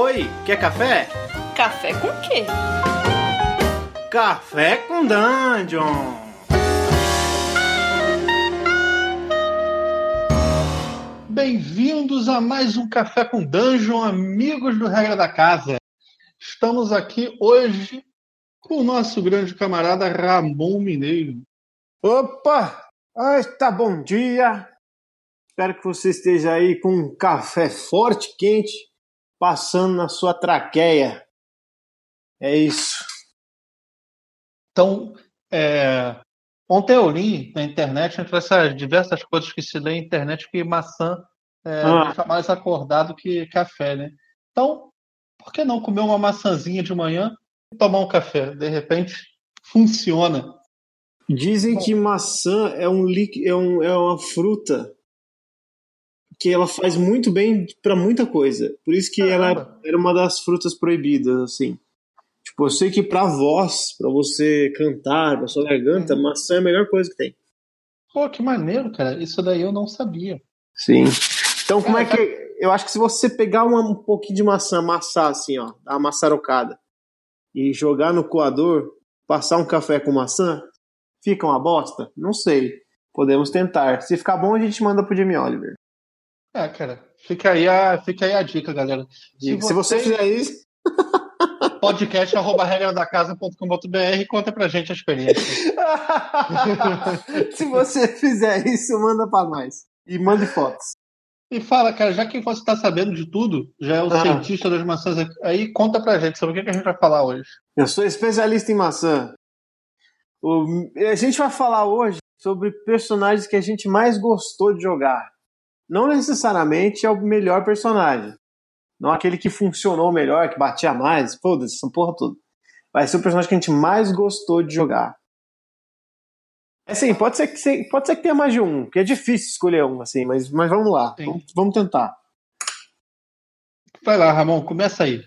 Oi, quer café? Café com quê? Café com Dungeon! Bem-vindos a mais um Café com Dungeon, amigos do Regra da Casa. Estamos aqui hoje com o nosso grande camarada Ramon Mineiro. Opa! Ah, tá bom dia! Espero que você esteja aí com um café forte, quente, passando na sua traqueia. É isso. Então, é, ontem eu li na internet, entre essas diversas coisas que se lê na internet, que maçã é, Ah. deixa mais acordado que café, né? Então, por que não comer uma maçãzinha de manhã e tomar um café? De repente, funciona. Dizem que maçã é um é, um, é uma fruta que ela faz muito bem pra muita coisa. Por isso que ela Caramba. era uma das frutas proibidas, assim. Tipo, eu sei que pra voz, pra você cantar, pra sua garganta, Uhum. maçã é a melhor coisa que tem. Pô, que maneiro, cara. Isso daí eu não sabia. Sim. Então, como é Cara, que. Eu acho que se você pegar uma- um pouquinho de maçã, amassar assim, ó, uma maçarocada, e jogar no coador, passar um café com maçã, fica uma bosta? Não sei. Podemos tentar. Se ficar bom, a gente manda pro Jamie Oliver. É, cara. Fica aí a, fica aí a dica, galera. Se, se você fizer isso. podcast arroba regradacasa.com.br e conta pra gente a experiência. se você fizer isso, manda pra nós. E mande fotos. E fala, cara, já que você tá sabendo de tudo, já é o Ah. cientista das maçãs aí, conta pra gente sobre o que, que a gente vai falar hoje. Eu sou especialista em maçã. O- a gente vai falar hoje sobre personagens que a gente mais gostou de jogar. Não necessariamente é o melhor personagem. Não aquele que funcionou melhor, que batia mais. Foda-se, essa porra toda. Vai ser o personagem que a gente mais gostou de jogar. É assim, pode ser que, pode ser que tenha mais de um, porque é difícil escolher um, assim, mas, mas vamos lá. Vamos, vamos tentar. Vai lá, Ramon, começa aí.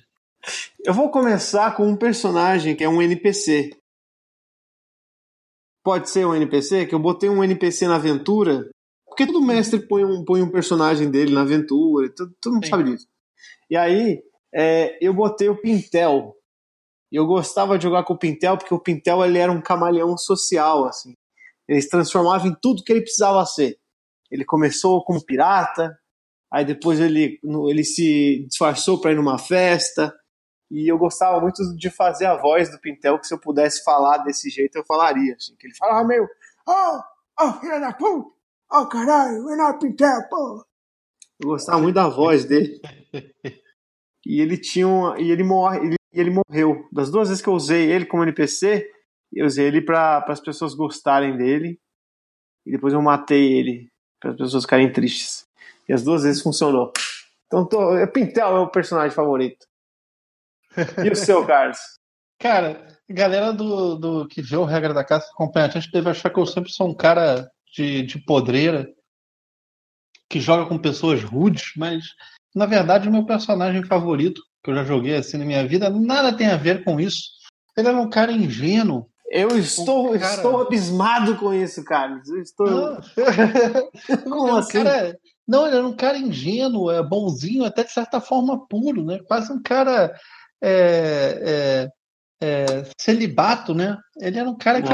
Eu vou começar com um personagem que é um NPC. Pode ser um NPC? Que eu botei um NPC na aventura. Porque todo mestre põe um, põe um personagem dele na aventura. Todo, todo mundo Sim. sabe disso. E aí, é, eu botei o Pintel. E eu gostava de jogar com o Pintel porque o Pintel ele era um camaleão social, assim. Ele se transformava em tudo que ele precisava ser. Ele começou como pirata, aí depois ele, ele se disfarçou para ir numa festa, e eu gostava muito de fazer a voz do Pintel, que se eu pudesse falar desse jeito, eu falaria, assim. Que ele falava meio, oh, oh, filha da puta, oh, caralho, Renato Pintel, pô. Eu gostava muito da voz dele. E ele tinha um, e ele morre, ele, e ele morreu. Das duas vezes que eu usei ele como NPC, eu usei ele para as pessoas gostarem dele. E depois eu matei ele para as pessoas ficarem tristes. E as duas vezes funcionou. Então, tô, é Pintel é o personagem favorito. E o seu, Carlos? Cara, a galera do, do que vê o Regra da Casa acompanha a gente deve achar que eu sempre sou um cara de, de podreira que joga com pessoas rudes, mas na verdade o meu personagem favorito que eu já joguei assim na minha vida nada tem a ver com isso. Ele era um cara ingênuo. Eu estou, Cara. estou abismado com isso, Carlos. Eu estou. Não, Como um assim? cara- não, ele era um cara ingênuo, é bonzinho, até de certa forma puro, né? Quase um cara é, é, é, celibato, né? Ele era um cara que.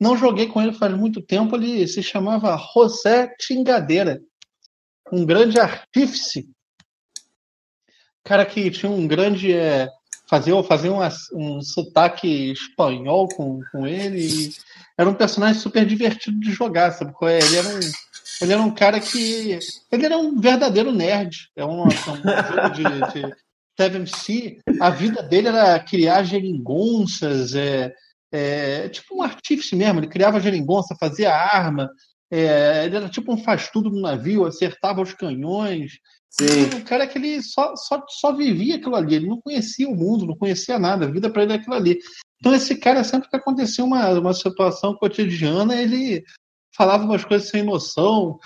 Não joguei com ele faz muito tempo. Ele se chamava José Tingadeira, um grande artífice, cara que tinha um grande é, fazia fazia um, um sotaque espanhol com, com ele. era um personagem super divertido de jogar, sabe? é? Ele era um ele era um cara que. Ele era um verdadeiro nerd. É um, é um jogo de, de 7MC. A vida dele era criar geringonças, é, é, tipo um artífice mesmo. Ele criava geringonça, fazia arma. é, ele era tipo um faz-tudo no navio, acertava os canhões. Sim. Era um cara que ele só, só, só vivia aquilo ali. Ele não conhecia o mundo, não conhecia nada. A vida para ele é aquilo ali. Então, esse cara, sempre que acontecia uma, uma situação cotidiana, ele falava umas coisas sem noção,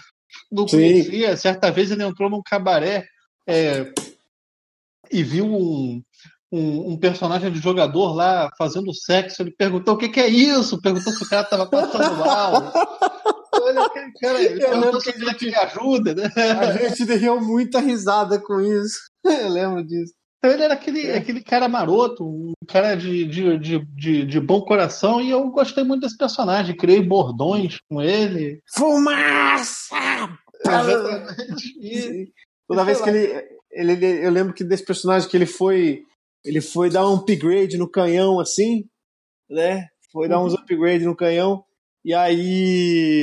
não Sim. conhecia. Certa vez ele entrou num cabaré é, e viu um, um, um personagem de jogador lá fazendo sexo. Ele perguntou o que, que é isso, perguntou se o cara estava passando mal. Olha, aquele cara, ele Eu perguntou se ele queria ajuda, né? A gente deu muita risada com isso. Eu lembro disso. Então ele era aquele, é. aquele cara maroto, um cara de, de, de, de, de bom coração, e eu gostei muito desse personagem. Criei bordões com ele. Fumaça! E, Toda vez que ele, ele, ele, Eu lembro que desse personagem que ele foi. Ele foi dar um upgrade no canhão, assim, né? Foi dar uns uhum. upgrades no canhão. E aí.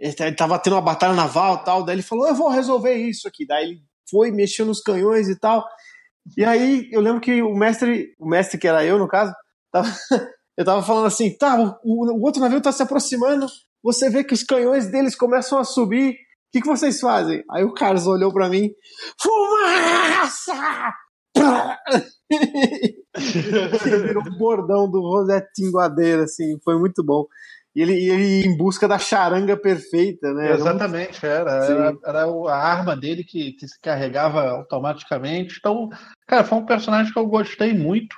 Ele tava tendo uma batalha naval e tal. Daí ele falou: Eu vou resolver isso aqui. Daí ele foi, mexeu nos canhões e tal. E aí eu lembro que o mestre, o mestre que era eu, no caso, tava, eu tava falando assim, tá, o, o, outro navio tá se aproximando, você vê que os canhões deles começam a subir, o que, que vocês fazem? Aí o Carlos olhou para mim, fumaça! Virou um bordão do Rosé Tinguadeira, assim, foi muito bom. E ele, ele em busca da charanga perfeita, né? Exatamente, era. Era, era, a arma dele que, que se carregava automaticamente. Então, cara, foi um personagem que eu gostei muito.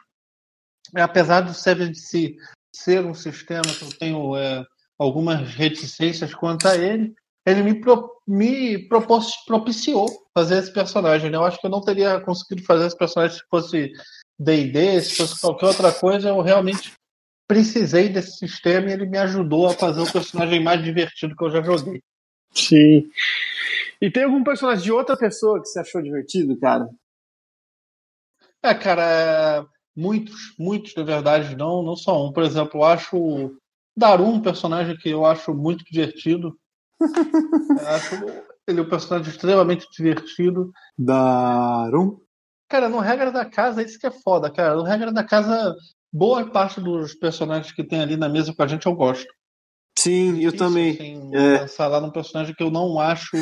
Apesar do Seven se ser um sistema que eu tenho é, algumas reticências quanto a ele, ele me, pro, me propos, propiciou fazer esse personagem. Né? Eu acho que eu não teria conseguido fazer esse personagem se fosse D&D, se fosse qualquer outra coisa. Eu realmente precisei desse sistema e ele me ajudou a fazer o personagem mais divertido que eu já joguei. Sim. E tem algum personagem de outra pessoa que você achou divertido, cara? É, cara, muitos, muitos, na verdade, não, não só um. Por exemplo, eu acho o Darum um personagem que eu acho muito divertido. acho ele é um personagem extremamente divertido. Darum? Cara, no regra da casa, isso que é foda, cara. No regra da casa, boa parte dos personagens que tem ali na mesa com a gente eu gosto. Sim, eu também. Assim, é. Pensar lá num personagem que eu não acho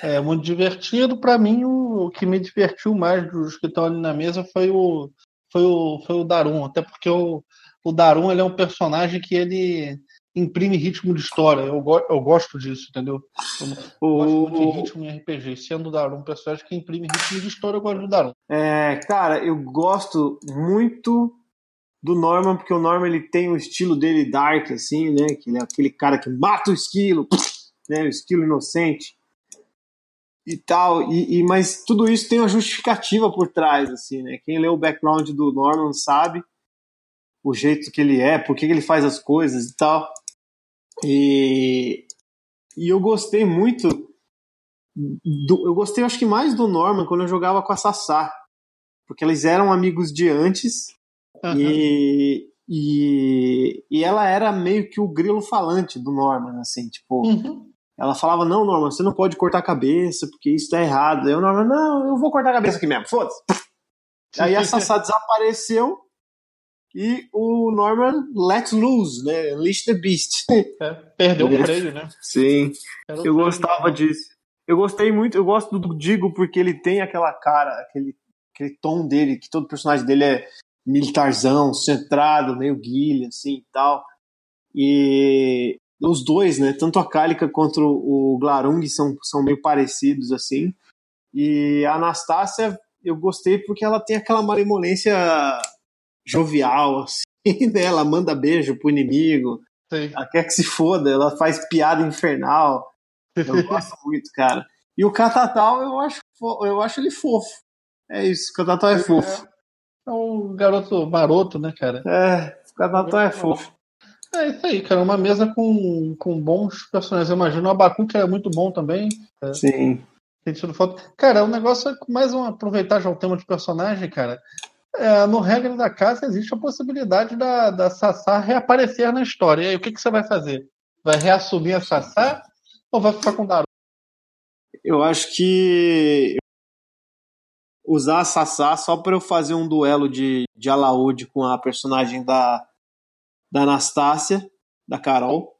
é, muito divertido. Para mim, o, o, que me divertiu mais dos que estão ali na mesa foi o, foi o, foi o Darum. Até porque o, o Darum ele é um personagem que ele imprime ritmo de história. Eu, go eu gosto disso, entendeu? Eu o... gosto muito de ritmo em RPG. Sendo o Darum um personagem que imprime ritmo de história, eu gosto do Darum. É, cara, eu gosto muito do Norman, porque o Norman ele tem o estilo dele dark, assim, né? Que ele é aquele cara que mata o esquilo, né? O esquilo inocente e tal. E, e, mas tudo isso tem uma justificativa por trás, assim, né? Quem lê o background do Norman sabe o jeito que ele é, por que ele faz as coisas e tal. E, e eu gostei muito. Do, eu gostei, acho que mais do Norman quando eu jogava com a Sassá. Porque eles eram amigos de antes Uhum. E, e, e ela era meio que o grilo falante do Norman, assim, tipo. Uhum. Ela falava, não, Norman, você não pode cortar a cabeça, porque isso tá errado. Aí o Norman, não, eu vou cortar a cabeça aqui mesmo, foda-se. Aí a Sassá desapareceu e o Norman let loose, né? Unleash the Beast. É, perdeu o freio, né? Sim. eu gostava né? disso. Eu gostei muito, eu gosto do Digo porque ele tem aquela cara, aquele, aquele tom dele, que todo personagem dele é militarzão, centrado, meio guilha, assim e tal. E os dois, né, tanto a Kalika quanto o Glarung são, são meio parecidos, assim. E a Anastácia, eu gostei porque ela tem aquela malemolência jovial, assim, né? Ela manda beijo pro inimigo. Sim. Ela quer que se foda, ela faz piada infernal. Eu gosto muito, cara. E o Catatal, eu acho, eu acho ele fofo. É isso, o Catatal é, é fofo. É um garoto maroto, né, cara? É, o Catatal é fofo. É isso aí, cara. Uma mesa com, com bons personagens. Eu imagino o Abacu, é muito bom também. É. Sim. Tem tido foto. Cara, o negócio é mais um aproveitar já o tema de personagem, cara. É, no regra da casa existe a possibilidade da, da Sassá reaparecer na história. E aí, o que, que você vai fazer? Vai reassumir a Sassá ou vai ficar com o Daru? Eu acho que usar a Sassá só para eu fazer um duelo de, de alaúde com a personagem da, da Anastácia, da Carol.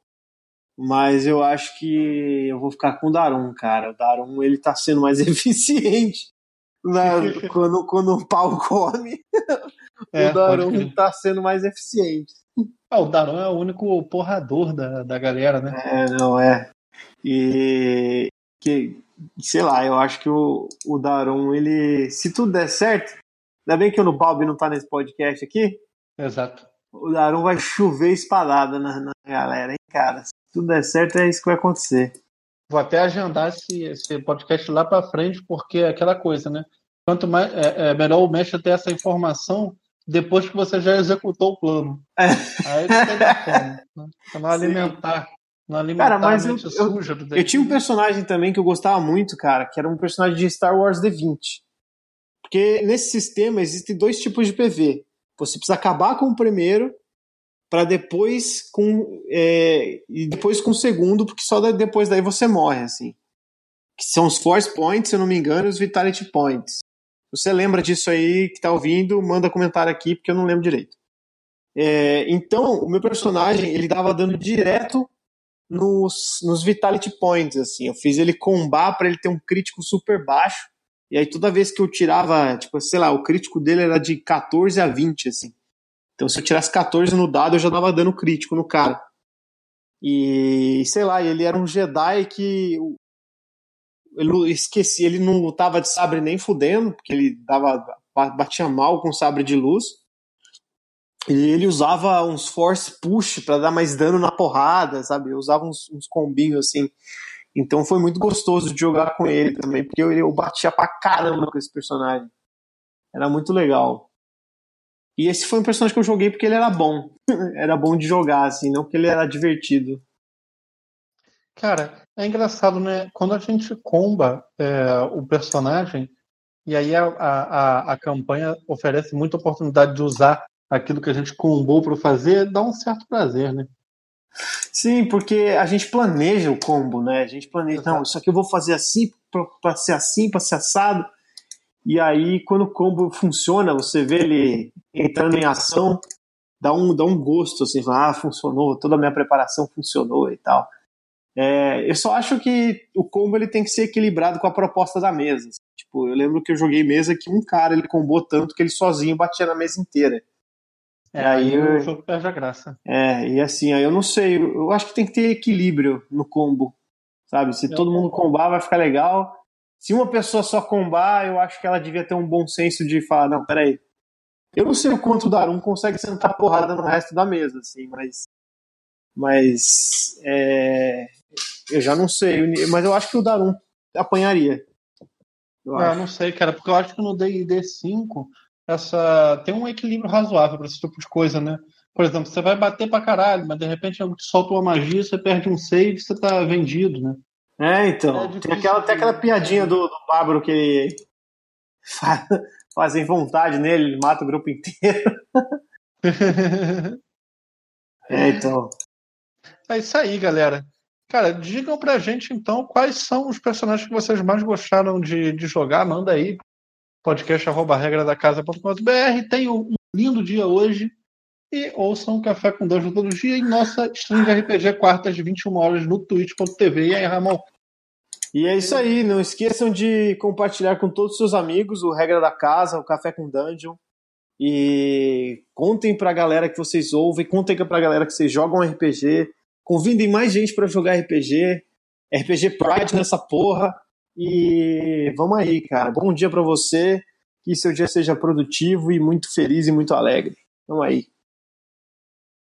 Mas eu acho que eu vou ficar com o Darum, cara. O Darum ele tá sendo mais eficiente na, quando, quando o pau come. É, o Darum tá sendo mais eficiente. Ah, o Darum é o único porrador da, da galera, né? É, não é. E que sei lá, eu acho que o, o Daron, ele. Se tudo der certo, ainda bem que o Balbi não tá nesse podcast aqui. Exato. O Daron vai chover espadada na, na galera, hein, cara? Se tudo der certo, é isso que vai acontecer. Vou até agendar esse, esse podcast lá pra frente, porque é aquela coisa, né? quanto mais é, é melhor o mestre ter essa informação depois que você já executou o plano. É. Aí você tem que né? Pra não alimentar. Não alimentar Cara, mas a eu, mente eu, suja do eu tinha um personagem também que eu gostava muito, cara, que era um personagem de Star Wars D20. Porque nesse sistema existem dois tipos de PV. Você precisa acabar com o primeiro para depois com é, e depois com o segundo, porque só depois daí você morre, assim. Que são os Force Points, se eu não me engano, e os Vitality Points. Você lembra disso aí que tá ouvindo, manda comentário aqui, porque eu não lembro direito. É, então, o meu personagem, ele dava dando direto nos, nos Vitality Points, assim. Eu fiz ele combar para ele ter um crítico super baixo. E aí toda vez que eu tirava, tipo, sei lá, o crítico dele era de 14 a 20, assim. Então se eu tirasse 14 no dado, eu já dava dano crítico no cara. E, sei lá, ele era um Jedi que ele esqueci, ele não lutava de sabre nem fudendo, porque ele dava batia mal com sabre de luz. E ele usava uns force push para dar mais dano na porrada, sabe? Eu usava uns, uns combinhos assim. Então foi muito gostoso de jogar com ele também, porque eu, eu batia pra caramba com esse personagem. Era muito legal. E esse foi um personagem que eu joguei porque ele era bom. era bom de jogar, assim, não porque ele era divertido. Cara, é engraçado, né? Quando a gente comba é, o personagem, e aí a, a, a campanha oferece muita oportunidade de usar aquilo que a gente combou para fazer, dá um certo prazer, né? Sim, porque a gente planeja o combo, né? A gente planeja, não, isso aqui eu vou fazer assim, para ser assim, para ser assado. E aí, quando o combo funciona, você vê ele entrando em ação, dá um, dá um gosto, assim, ah, funcionou, toda a minha preparação funcionou e tal. É, eu só acho que o combo ele tem que ser equilibrado com a proposta da mesa. Tipo, eu lembro que eu joguei mesa que um cara ele combou tanto que ele sozinho batia na mesa inteira. É, aí o jogo perde a graça. É, e assim, aí eu não sei, eu acho que tem que ter equilíbrio no combo, sabe? Se eu todo mundo combar vai ficar legal. Se uma pessoa só combar, eu acho que ela devia ter um bom senso de falar, não, peraí, eu não sei o quanto o Darum consegue sentar porrada no resto da mesa, assim, mas. Mas. É, eu já não sei, mas eu acho que o Darum apanharia. Eu ah, não sei, cara, porque eu acho que no D&D 5 essa tem um equilíbrio razoável para esse tipo de coisa, né? Por exemplo, você vai bater pra caralho, mas de repente solta uma magia, você perde um save, você tá vendido, né? É, então. É tem, aquela, tem aquela piadinha do, do Bárbaro que faz, fazem vontade nele, ele mata o grupo inteiro. é, então. É isso aí, galera. Cara, digam pra gente então quais são os personagens que vocês mais gostaram de, de jogar. Manda aí podcast arroba regra da casa.com.br. Tenham um lindo dia hoje e ouçam Café com Dungeon todo dia em nossa stream de RPG quartas de 21 horas no twitch.tv. E aí, Ramon? E é isso aí, não esqueçam de compartilhar com todos os seus amigos o Regra da Casa, o Café com Dungeon. E contem pra galera que vocês ouvem, contem pra galera que vocês jogam RPG. Convidem mais gente para jogar RPG. RPG Pride nessa porra. E vamos aí, cara. Bom dia para você. Que seu dia seja produtivo e muito feliz e muito alegre. Vamos aí.